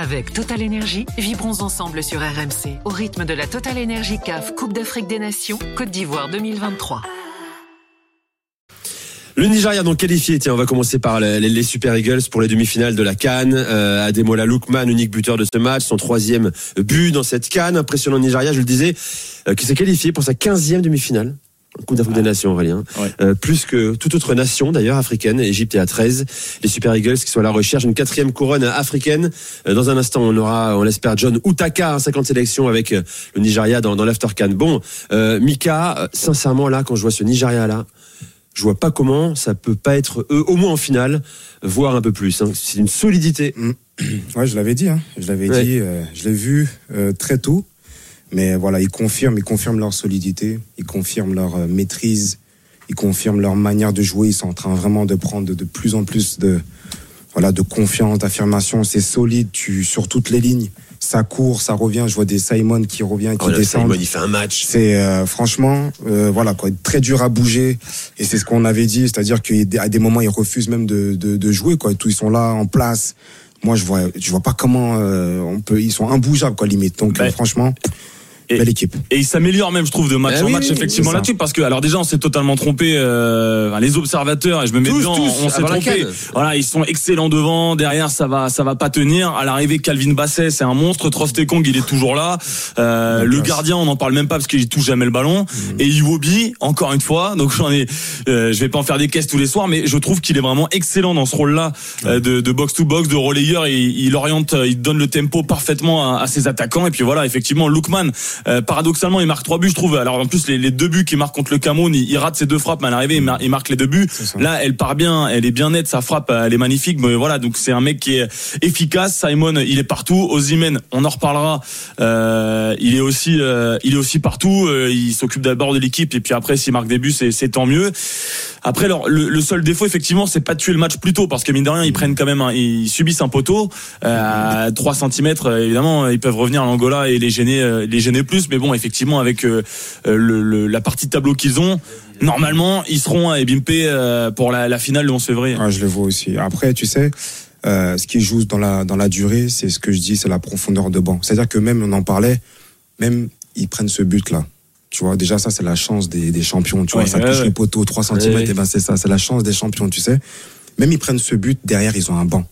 Avec Total Energy, vibrons ensemble sur RMC au rythme de la Total Energy CAF Coupe d'Afrique des Nations Côte d'Ivoire 2023. Le Nigeria donc qualifié. Tiens, on va commencer par les, Super Eagles pour les demi-finales de la Cannes. Euh, Ademola Lookman, unique buteur de ce match, son troisième but dans cette Cannes. Impressionnant Nigeria, je le disais, euh, qui s'est qualifié pour sa quinzième demi-finale. Coupe d'Afrique des Nations, Aurélien. Euh, plus que toute autre nation, d'ailleurs, africaine. Égypte est à 13. Les Super Eagles qui sont à la recherche d'une quatrième couronne africaine. Euh, dans un instant, on aura, on l'espère, John Utaka, 50 sélections avec euh, le Nigeria dans, dans l'Aftercan. Bon, Mika, sincèrement, là, quand je vois ce Nigeria-là, je vois pas comment ça peut pas être eux, au moins en finale, voire un peu plus. Hein. C'est une solidité. Mm. Ouais, je l'avais dit. Hein. Je l'avais dit. je l'ai vu très tôt. Mais voilà, ils confirment, ils confirment leur solidité, ils confirment leur euh, maîtrise, ils confirment leur manière de jouer. Ils sont en train vraiment de prendre de, plus en plus de, voilà, de confiance, d'affirmation. C'est solide, tu, sur toutes les lignes. Ça court, ça revient. Je vois des Simon qui revient, qui oh, descend. Simon, il fait un match. C'est euh, franchement, euh, voilà quoi, très dur à bouger. Et c'est ce qu'on avait dit, c'est-à-dire qu'à des moments ils refusent même de, de, de jouer quoi. Tous ils sont là en place. Moi je vois, je vois pas comment on peut. Ils sont imbougeables quoi limite. Donc ben, franchement. Et, Belle équipe. Et il s'améliore même, je trouve, de match eh en match, effectivement, là-dessus. Parce que, alors déjà, on s'est totalement trompé, euh, les observateurs, et je me mets dedans, on s'est trompé. Voilà, ils sont excellents devant, derrière, ça va, ça va pas tenir. À l'arrivée, Calvin Basset, c'est un monstre. Trostekong, il est toujours là. Euh, le gardien, on n'en parle même pas parce qu'il touche jamais le ballon. Mmh. Et Iwobi, encore une fois, donc j'en ai, euh, je vais pas en faire des caisses tous les soirs, mais je trouve qu'il est vraiment excellent dans ce rôle-là, euh, de, de box to box, de relayeur, et il oriente, il donne le tempo parfaitement à, à ses attaquants. Et puis voilà, effectivement, Lookman, euh, paradoxalement, il marque trois buts, je trouve. Alors en plus, les, deux buts qu'il marque contre le Cameroun, il, rate ses deux frappes, mais à l'arrivée, il, marque les deux buts. Là, elle part bien, elle est bien nette, sa frappe, elle est magnifique. Mais voilà, donc c'est un mec qui est efficace. Simon, il est partout. Ozimen, on en reparlera. Euh, il est aussi, euh, il est aussi partout. il s'occupe d'abord de l'équipe et puis après, s'il marque des buts, c'est tant mieux. Après, le, seul défaut, effectivement, c'est pas de tuer le match plus tôt, parce que mine de rien, ils prennent quand même, ils subissent un poteau à 3 cm. Évidemment, ils peuvent revenir à l'Angola et les gêner, euh, les gêner plus. Mais bon, effectivement, avec euh, le, la partie de tableau qu'ils ont, normalement, ils seront à Ebimpe euh, pour la, finale le 11 février. Ah, je le vois aussi. Après, tu sais. ce qui joue dans la dans la durée, c'est ce que je dis, c'est la profondeur de banc. C'est-à-dire que même on en parlait, même ils prennent ce but là. Tu vois, déjà, ça, c'est la chance des, des champions. Tu vois, ça touche les poteaux 3 cm, et ben c'est ça, c'est la chance des champions, tu sais. Même ils prennent ce but, derrière, ils ont un banc.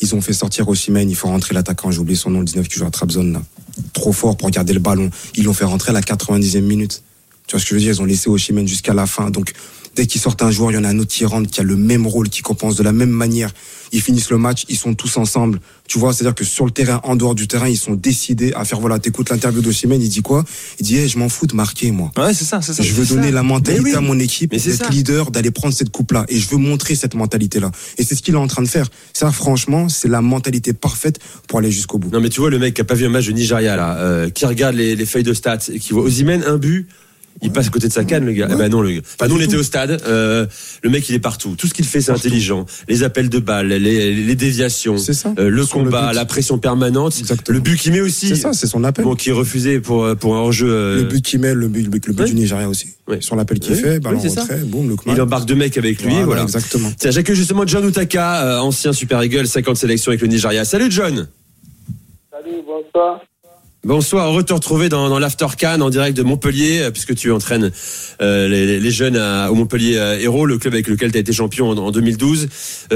Ils ont fait sortir Osimhen, il faut rentrer l'attaquant, j'ai oublié son nom, le 19 qui joue à Trabzon, là. Trop fort pour garder le ballon. Ils l'ont fait rentrer à la 90e minute. Tu vois ce que je veux dire? Ils ont laissé Osimhen jusqu'à la fin. Donc, dès qu'ils sortent un joueur, il y en a un autre qui rentre, qui a le même rôle, qui compense de la même manière. Ils finissent le match, ils sont tous ensemble. Tu vois, c'est-à-dire que sur le terrain, en dehors du terrain, ils sont décidés à faire, voilà, t'écoutes l'interview d'Osimhen, il dit quoi? Il dit, hey, je m'en fous de marquer, moi. Ouais, c'est ça, c'est ça. Je veux donner la mentalité à mon équipe, d'être leader, d'aller prendre cette coupe-là. Et je veux montrer cette mentalité-là. Et c'est ce qu'il est en train de faire. Ça, franchement, c'est la mentalité parfaite pour aller jusqu'au bout. Non, mais tu vois, le mec qui a pas vu un match de Nigeria, là, euh, qui regarde les, les feuilles de stats et qui voit Osimhen un but, il passe à côté de sa canne, le gars. Eh ben non, le gars. Enfin, nous, on était au stade. Euh, le mec, il est partout. Tout ce qu'il fait, c'est intelligent. Les appels de balles, les, les déviations, euh, le combat, la pression permanente. Le but qu'il met aussi. C'est ça, c'est son appel. Bon, qui est refusé pour pour un enjeu. Euh... Le but qu'il met, le but, le but, du Nigeria aussi. Ouais. Sur l'appel qu'il fait, ballon retrait, boum, le Il embarque deux mecs avec lui, voilà. Exactement. Tiens, j'accueille justement John Utaka, euh, ancien Super Eagle, 50 sélections avec le Nigeria. Salut John. Salut, bonsoir. Bonsoir, heureux de te retrouver dans, l'After Can en direct de Montpellier, euh, puisque tu entraînes euh, les, jeunes à, au Montpellier euh, Héros, le club avec lequel tu as été champion en, 2012.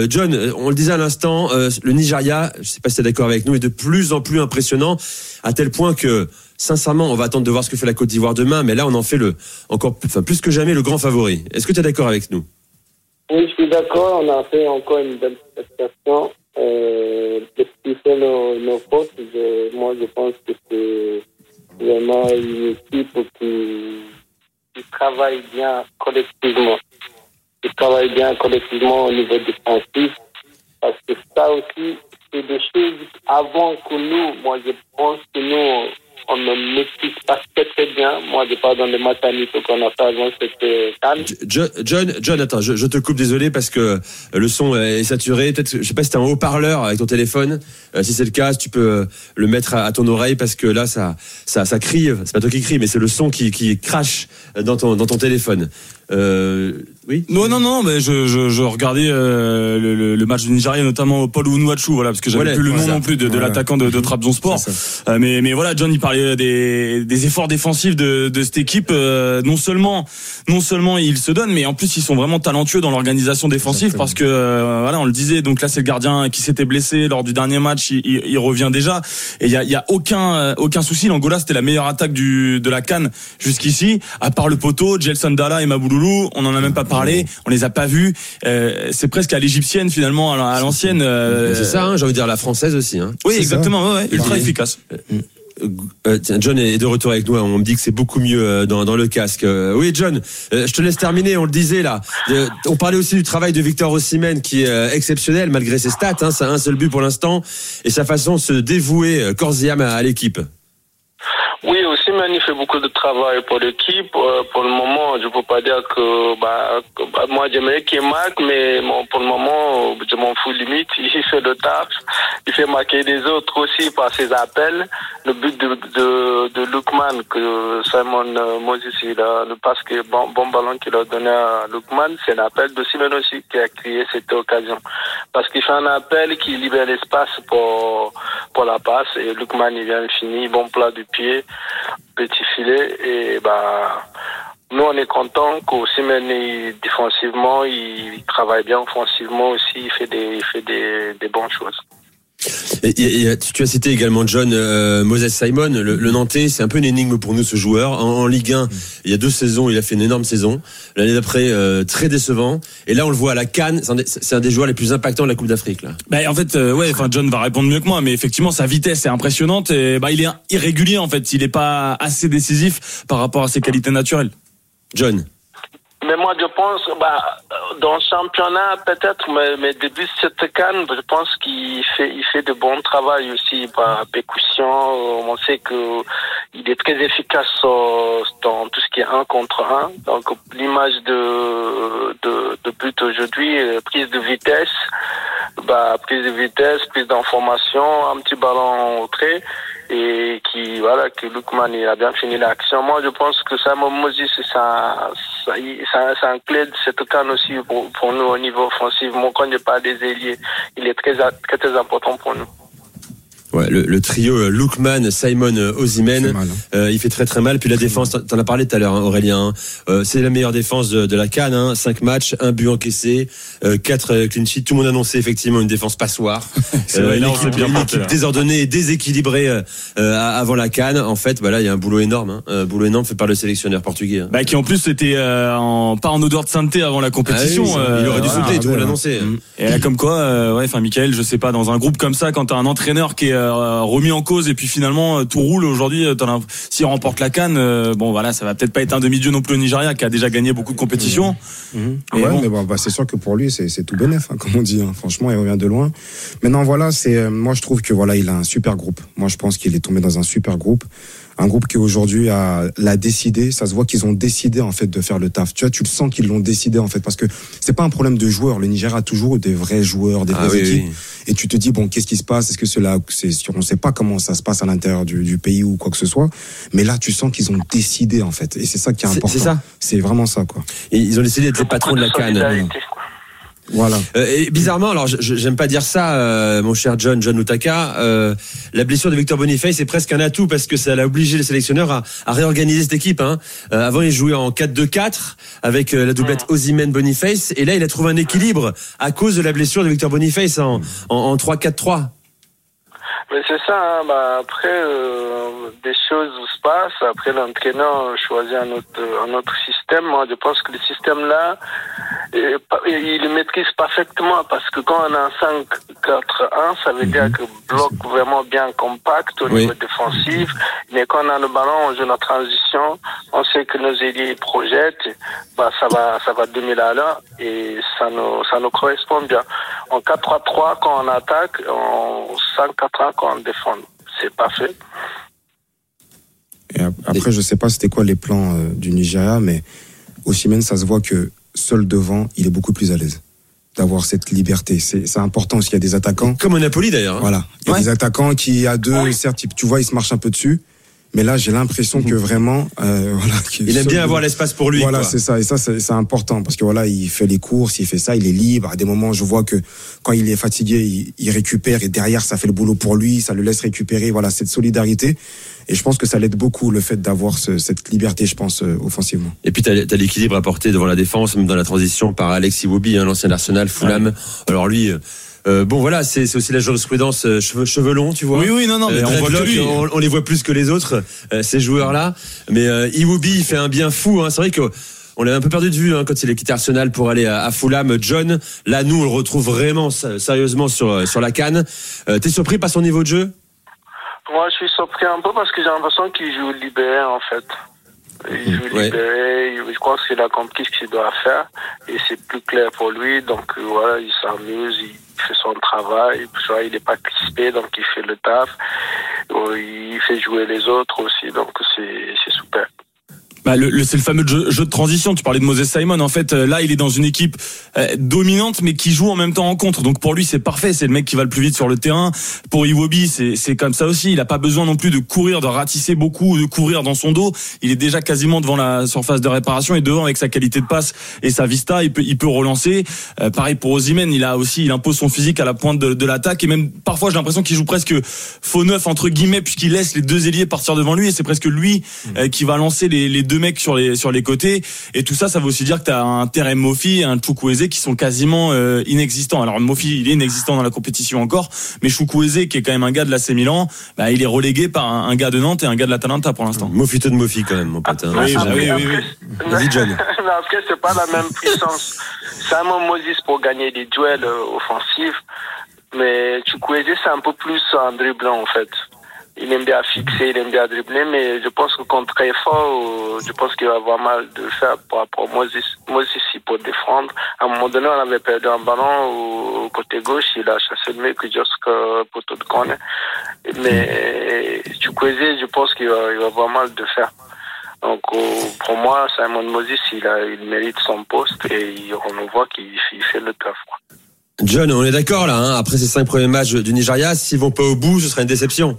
John, on le disait à l'instant, le Nigeria, je sais pas si tu es d'accord avec nous, est de plus en plus impressionnant, à tel point que, sincèrement, on va attendre de voir ce que fait la Côte d'Ivoire demain, mais là, on en fait le encore plus que jamais le grand favori. Est-ce que tu es d'accord avec nous? Oui, je suis d'accord. On a fait encore une belle prestation euh, d'expliquer nos, nos fautes. Moi, je pense que c'est vraiment une équipe qui, qui travaille bien collectivement. Qui travaille bien collectivement au niveau défensif. Parce que ça aussi, c'est des choses avant que nous, moi, je pense que nous, on ne maîtrise pas très très bien. Moi, je parle dans les matanités qu'on a fait avant, c'était calme. John, John, attends, je, te coupe, désolé, parce que le son est saturé. Peut-être, je sais pas si t'as un haut-parleur avec ton téléphone. Euh, si c'est le cas, tu peux euh, le mettre à, ton oreille, parce que là, ça, ça, ça crie. C'est pas toi qui crie, mais c'est le son qui, qui crache dans ton, dans ton téléphone. Euh, oui? Non, non, non, mais je, je, je regardais euh, le, le, match du Nigeria, notamment Paul Unuachu, voilà, parce que j'avais plus le nom non plus de, de l'attaquant de, de Trabzonspor. Euh, mais, mais voilà, John, il des, des efforts défensifs de, de cette équipe. Euh, non seulement, non seulement ils se donnent, mais en plus ils sont vraiment talentueux dans l'organisation défensive, parce que euh, voilà, on le disait. Donc là, c'est le gardien qui s'était blessé lors du dernier match, il, il, revient déjà, et il y a, y a aucun, aucun souci. L'Angola, c'était la meilleure attaque du, de la Cannes jusqu'ici, à part le poteau, Gelson Dalla et Mabouloulou, on en a même pas parlé, on les a pas vus. Euh, c'est presque à l'égyptienne finalement, à l'ancienne. Euh, c'est ça, hein, j'ai envie de dire la française aussi. Hein. Oui, exactement, ouais, ultra efficace. Euh, tiens, John est de retour avec nous. Hein. On me dit que c'est beaucoup mieux dans, dans le casque. oui, John, je te laisse terminer. On le disait là. on parlait aussi du travail de Victor Osimhen qui est exceptionnel malgré ses stats. Hein, ça a un seul but pour l'instant et sa façon de se dévouer corps et âme à l'équipe. Oui, aussi, il fait beaucoup de travail pour l'équipe. Euh, pour le moment, je ne peux pas dire que, bah, bah moi, j'aimerais qu'il marque, mais bon, pour le moment, je m'en fous limite. Il fait le taf. Il fait marquer des autres aussi par ses appels. Le but de, de, de Lukman, que Simon euh, Moses, il a, le passe bon, bon ballon qu'il a donné à Lukman, c'est l'appel de Simon aussi qui a créé cette occasion. Parce qu'il fait un appel qui libère l'espace pour, pour la passe et Lukman, il vient finir, bon plat du pied petit filet. Et bah, nous, on est content qu'aussi défensivement, il travaille bien offensivement aussi, il fait des bonnes choses. Et, tu as cité également John euh, Moses Simon, le, le Nantais, c'est un peu une énigme pour nous ce joueur. En, Ligue 1, il y a deux saisons, il a fait une énorme saison. L'année d'après, euh, très décevant. Et là, on le voit à la Cannes, c'est un, des joueurs les plus impactants de la Coupe d'Afrique. Là. Bah, en fait, euh, ouais, enfin John va répondre mieux que moi, mais effectivement, sa vitesse est impressionnante. Et bah, il est irrégulier en fait. Il n'est pas assez décisif par rapport à ses qualités naturelles. John. Mais moi, je pense, bah, dans le championnat, peut-être, mais, mais début de cette canne, je pense qu'il fait, il fait de bon travail aussi par pécussion. On sait que il est très efficace dans tout ce qui est un contre un. Donc, l'image de, de, de but aujourd'hui, euh, prise de vitesse, bah, prise de vitesse, prise d'information, un petit ballon au trait et qui voilà que Lukman il a bien fini l'action. Moi je pense que Simon Moses c'est ça, ça, ça, un de cette canne aussi pour, pour nous au niveau offensif. Mon compte n'est pas des ailiers, il est très, très important pour nous. Ouais, le, le, trio euh, Lookman, Simon, euh, Ozimen, hein. euh, il fait très très mal. Puis la défense, t'en as parlé tout à l'heure, hein, Aurélien. Hein. Euh, c'est la meilleure défense de, de la Cannes. Hein. Cinq matchs, un but encaissé, euh, quatre clean sheets. Tout le monde annonçait effectivement une défense passoire. c'est vrai, une, équipe, bien une équipe désordonnée et déséquilibrée avant la Cannes. En fait, bah là, il y a un boulot énorme. Hein. boulot énorme fait par le sélectionneur portugais. Hein. Bah, qui en plus était en, pas en odeur de sainteté avant la compétition. Ah il aurait dû sauter, tout le monde l'annonçait. Et là, comme quoi, ouais, enfin, Michael, je sais pas, dans un groupe comme ça, quand t'as un entraîneur qui est remis en cause et puis finalement euh, tout roule aujourd'hui. Euh, si on remporte la canne, euh, bon voilà, ça va peut-être pas être un demi-dieu non plus au Nigeria qui a déjà gagné beaucoup de compétitions. Mmh. Mmh. Ouais, mais bon, bah, c'est sûr que pour lui c'est tout bénéf, hein, comme on dit. Hein. Franchement, il revient de loin. Maintenant voilà, c'est moi je trouve que voilà, il a un super groupe. Moi je pense qu'il est tombé dans un super groupe un groupe qui aujourd'hui a l'a décidé. Ça se voit qu'ils ont décidé en fait de faire le taf. Tu vois, tu le sens qu'ils l'ont décidé en fait parce que c'est pas un problème de joueurs. Le Niger a toujours des vrais joueurs, des ah vraies équipes. Et tu te dis bon, qu'est-ce qui se passe? Est-ce que cela, c'est on sait pas comment ça se passe à l'intérieur du, du, pays ou quoi que ce soit. Mais là, tu sens qu'ils ont décidé en fait. Et c'est ça qui est important. C'est ça. C'est vraiment ça quoi. Et ils ont décidé d'être les patrons de la canne. Voilà. Euh, et bizarrement, alors j'aime pas dire ça, euh, mon cher John, John Utaka, euh, la blessure de Victor Boniface est presque un atout parce que ça a obligé les sélectionneurs à, à réorganiser cette équipe. Hein. Euh, avant, il jouait en 4-2-4 avec euh, la doublette Ozymen Boniface, et là, il a trouvé un équilibre à cause de la blessure de Victor Boniface en, en, en 3-4-3. Mais c'est ça, hein, bah après, euh, des choses se passent. Après, l'entraîneur choisit un autre, un autre système. Moi, je pense que le système-là, il le maîtrise parfaitement parce que quand on a un 5-4-1, ça veut dire mhm. que bloc vraiment bien compact au niveau défensif. Mais quand on a le ballon, on joue la transition, on sait que nos ailiers projettent, bah, ça va, ça va 2000 à l'heure et ça nous, ça nous correspond bien. En 4-3-3, quand on attaque, en 5-4-1, quand on défend. C'est parfait. Et après, je sais pas c'était quoi les plans euh, du Nigeria, mais au Siemens, ça se voit que seul devant, il est beaucoup plus à l'aise d'avoir cette liberté. C'est important parce qu'il y a des attaquants. Comme au Napoli d'ailleurs. Hein. Voilà. Il y a des attaquants qui, à deux, certes, tu vois, ils se marchent un peu dessus. Mais là, j'ai l'impression que vraiment, euh, voilà, il aime bien avoir l'espace pour lui. Voilà, c'est ça, et ça, c'est important parce que voilà, il fait les courses, il fait ça, il est libre. À des moments, je vois que quand il est fatigué, il, récupère et derrière, ça fait le boulot pour lui, ça le laisse récupérer. Voilà, cette solidarité. Et je pense que ça l'aide beaucoup le fait d'avoir cette liberté, je pense, euh, offensivement. Et puis tu as, l'équilibre apporté devant la défense, même dans la transition par Alexis Iwobi, hein, l'ancien Arsenal, Fulham. Alors lui. Euh, bon voilà, c'est aussi la jurisprudence euh, cheveux, cheveux longs, tu vois. Oui oui non non, mais on, voit on, les voit plus que les autres ces joueurs là. Mais Iwobi il fait un bien fou. Hein. C'est vrai que on l'a un peu perdu de vue hein, quand il a quitté Arsenal pour aller à, Fulham. John, là nous on le retrouve vraiment sérieusement sur sur la canne. T'es surpris par son niveau de jeu? Moi, je suis surpris un peu parce que j'ai l'impression qu'il joue libéré, en fait. Il joue libéré, je crois qu'il a compris ce qu'il doit faire et c'est plus clair pour lui. Donc euh, voilà, il s'amuse, il fait son travail, il n'est pas crispé, donc il fait le taf. Euh, il fait jouer les autres aussi, donc c'est super. Bah, le, c'est le fameux jeu, de transition. Tu parlais de Moses Simon. En fait, euh, là, il est dans une équipe euh, dominante, mais qui joue en même temps en contre. Donc pour lui, c'est parfait. C'est le mec qui va le plus vite sur le terrain. Pour Iwobi, c'est c'est comme ça aussi. Il a pas besoin non plus de courir, de ratisser beaucoup, de courir dans son dos. Il est déjà quasiment devant la surface de réparation et devant avec sa qualité de passe et sa vista, il peut il peut relancer. Euh, pareil pour Osimhen, il a aussi il impose son physique à la pointe de, de l'attaque et même parfois j'ai l'impression qu'il joue presque faux neuf entre guillemets puisqu'il laisse les deux ailiers partir devant lui et c'est presque lui mmh. qui va lancer les, les deux mecs sur les sur les côtés et tout ça ça veut aussi dire que tu as un Terem Mofi et un Chukwueze qui sont quasiment euh, inexistants. Alors Mofi il est inexistant dans la compétition encore, mais Chukwueze qui est quand même un gars de l'AC Milan, bah, il est relégué par un, gars de Nantes et un gars de l'Atalanta pour l'instant. Mofito de Mofi quand même mon pote. Hein. Oui, oui, oui, oui, Vas-y John. après c'est pas la même puissance. Simon Moses pour gagner des duels euh, offensifs, mais Chukwueze c'est un peu plus un dribblant en fait il aime bien fixer, il aime bien dribbler, mais je pense que contre fort, je pense qu'il va avoir mal de faire par rapport à Moses, ici pour défendre. À un moment donné, on avait perdu un ballon au côté gauche, il a chassé le mec jusqu'au poteau de corner. Mais du coup, je pense qu'il va, avoir mal de faire. Donc pour moi, Simon Moses, il, a, il mérite son poste et on voit qu'il fait le taf. John, on est d'accord là, hein après ces cinq premiers matchs du Nigeria, s'ils vont pas au bout, ce sera une déception.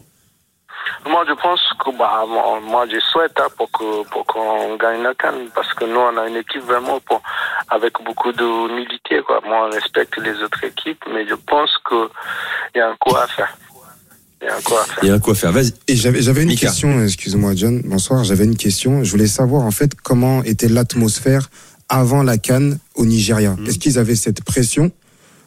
Moi, je pense que bah, moi, je souhaite hein, pour que pour qu'on gagne la canne parce que nous, on a une équipe vraiment pour, avec beaucoup d'humilité. Quoi. Moi, on respecte les autres équipes, mais je pense qu'il y a un coup à faire. Il y a un coup à faire. Il y a un coup à faire. Vas-y. Et j'avais j'avais une question. Excuse-moi, John. Bonsoir. J'avais une question. Je voulais savoir en fait comment était l'atmosphère avant la canne au Nigeria. Hmm. Est-ce qu'ils avaient cette pression?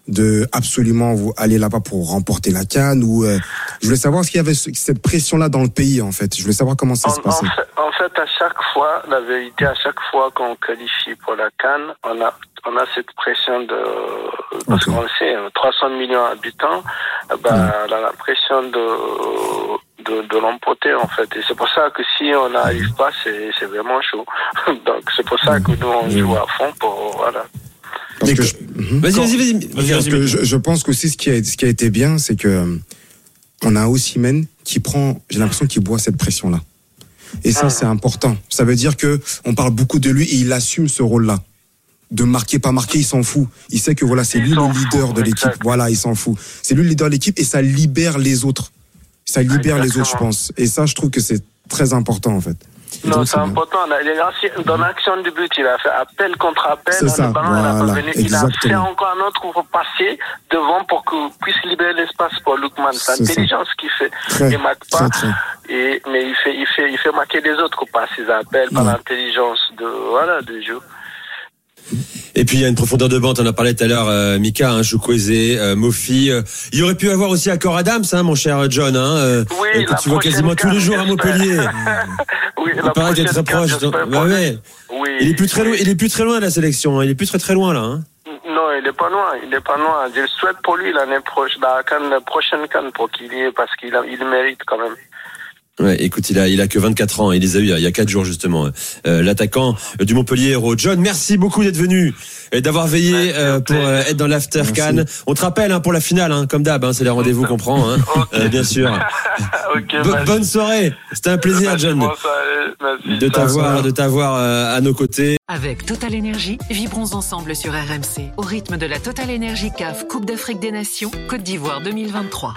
De absolument vous aller là-bas pour remporter la canne ou euh, je voulais savoir s'il y avait cette pression là dans le pays en fait. Je voulais savoir comment ça se passait. en fait, à chaque fois la vérité à chaque fois qu'on qualifie pour la canne on a on a cette pression de parce qu'on sait 300 hein, millions d'habitants ben on a la pression de de, de l'emporter en fait. Et c'est pour ça que si on n'arrive pas c'est c'est vraiment chaud. Donc c'est pour ça que nous on joue à fond pour voilà Mhm. Vas-y, vas-y, vas-y. je, je, pense qu'aussi ce qui a, ce qui a été bien, c'est que euh, on a aussi Men qui prend, j'ai l'impression qu'il boit cette pression-là. Et ça, c'est important. Ça veut dire que on parle beaucoup de lui et il assume ce rôle-là. De marquer, pas marquer, il s'en fout. Il sait que voilà, c'est lui le leader de l'équipe. Voilà, il s'en fout. C'est lui le leader de l'équipe et ça libère les autres. Ça libère les autres, je pense. Et ça, je trouve que c'est très important, en fait. Non, c'est important. Dans l'action du but, il a fait appel contre appel. C'est ça. Voilà, il a fait encore un autre pour passer devant pour qu'il puisse libérer l'espace pour Lukman. C'est l'intelligence qu'il fait. Très, il marque pas. Et, mais il fait, il fait, il fait marquer les autres par ses appels, par l'intelligence de, voilà, du jeu. Et puis il y a une profondeur de bande, on en a parlé tout à l'heure, euh, Mika, hein, Chukwueze, euh, Mofi. Euh, il aurait pu avoir aussi Accor Adams, hein, mon cher John, hein, euh, oui, que tu vois quasiment tous les jours à Montpellier. oui, il paraît d'être très proche. Bah ouais. oui, il est plus très loin, il est plus très loin de la sélection, hein. il est plus très très loin là. Hein. Non, il est pas loin, il est pas loin. Je souhaite pour lui l'année prochaine, la, prochaine canne pour qu'il y ait, parce qu'il il mérite quand même. Ouais, écoute, il a, il a que 24 ans. Il les a eu il y a 4 jours justement. Euh, L'attaquant du Montpellier Héros. John, merci beaucoup d'être venu et d'avoir veillé euh, pour euh, être dans l'after Cannes. On te rappelle hein, pour la finale, hein, comme d'hab. Hein, c'est les rendez-vous qu'on prend, hein, euh, bien sûr. bonne soirée. C'était un plaisir, John, de t'avoir, de t'avoir à nos côtés. Avec Total Énergie, vibrons ensemble sur RMC au rythme de la Total Énergie CAF Coupe d'Afrique des Nations Côte d'Ivoire 2023.